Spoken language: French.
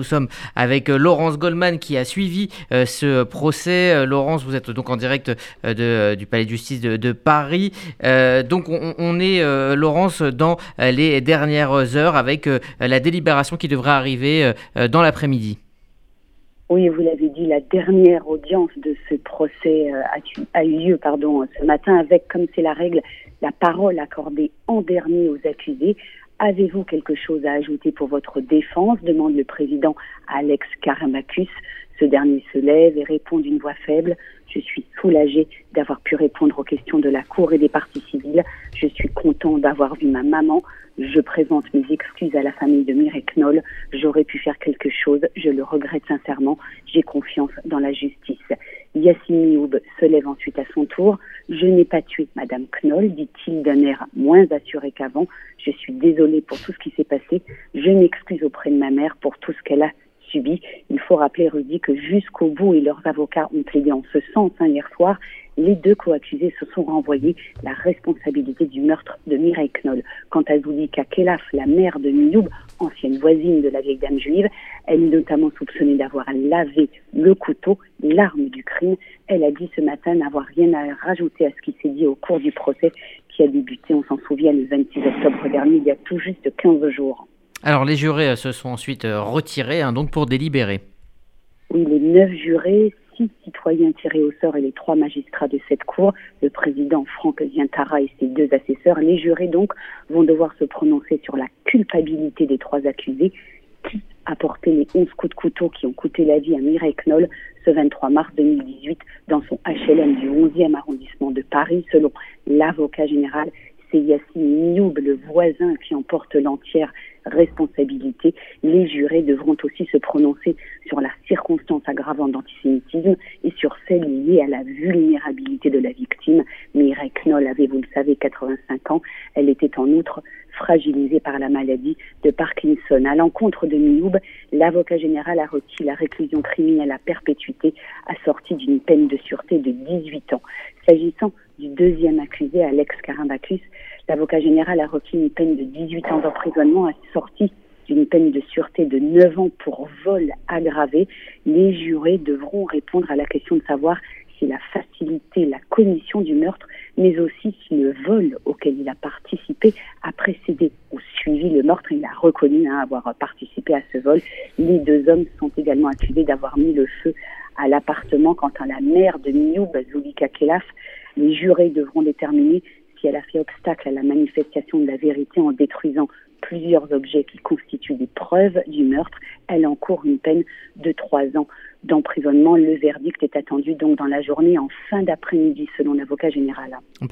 nous sommes avec Laurence Goldman qui a suivi ce procès. Laurence, vous êtes donc en direct du Palais de justice de, Paris. donc on, est, Laurence, dans les dernières heures avec la délibération qui devrait arriver dans l'après-midi. Oui, vous l'avez dit, la dernière audience de ce procès a, eu lieu pardon, ce matin avec, comme c'est la règle, la parole accordée en dernier aux accusés. Avez-vous quelque chose à ajouter pour votre défense demande le président Alex Karamacus. Ce dernier se lève et répond d'une voix faible. Je suis soulagé d'avoir pu répondre aux questions de la Cour et des parties civiles. Je suis content d'avoir vu ma maman. Je présente mes excuses à la famille de Mireille Knoll. J'aurais pu faire quelque chose. Je le regrette sincèrement. J'ai confiance dans la justice. Yassine se lève ensuite à son tour. Je n'ai pas tué Madame Knoll, dit-il d'un air moins assuré qu'avant. Je suis désolé pour tout ce qui s'est passé. Je m'excuse auprès de ma mère pour tout ce qu'elle a Il faut rappeler, Rudy, que jusqu'au bout, et leurs avocats ont plaidé en ce sens hein, hier soir, les deux co-accusés se sont renvoyés la responsabilité du meurtre de Mireille Knoll. Quant à Zoulika Kelaf, la mère de Mioub, ancienne voisine de la vieille dame juive, elle est notamment soupçonnée d'avoir lavé le couteau, l'arme du crime. Elle a dit ce matin n'avoir rien à rajouter à ce qui s'est dit au cours du procès qui a débuté, on s'en souvient, le 26 octobre dernier, il y a tout juste 15 jours. Alors les jurés euh, se sont ensuite euh, retirés hein, donc pour délibérer. Oui, les neuf jurés, six citoyens tirés au sort et les trois magistrats de cette cour, le président Franck Zientara et ses deux assesseurs, les jurés donc vont devoir se prononcer sur la culpabilité des trois accusés qui a porté les 11 coups de couteau qui ont coûté la vie à Mireille Knoll ce 23 mars 2018 dans son HLM du 11e arrondissement de Paris, selon l'avocat général c'est Yassine Nioub, le voisin, qui en porte l'entière responsabilité. Les jurés devront aussi se prononcer sur la circonstance aggravante d'antisémitisme et sur celle liée à la vulnérabilité de la victime. Mireille Knoll avait, vous le savez, 85 ans. Elle était en outre fragilisée par la maladie de Parkinson. À l'encontre de Nioub, l'avocat général a requis la réclusion criminelle à perpétuité assortie d'une peine de sûreté de 18 ans. S'agissant du deuxième accusé, Alex Karambakis, l'avocat général a requis une peine de 18 ans d'emprisonnement assortie d'une peine de sûreté de 9 ans pour vol aggravé. Les jurés devront répondre à la question de savoir s'il a facilité la commission du meurtre, mais aussi si le vol auquel il a participé a précédé ou suivi le meurtre. Il a reconnu hein, avoir participé à ce vol. Les deux hommes sont également accusés d'avoir mis le feu à l'appartement. Quant à la mère de Nioub, Zulika Kelaf, les jurés devront déterminer si elle a fait obstacle à la manifestation de la vérité en détruisant plusieurs objets qui constituent des preuves du meurtre. Elle encourt une peine de trois ans d'emprisonnement. Le verdict est attendu donc dans la journée en fin d'après-midi selon l'avocat général.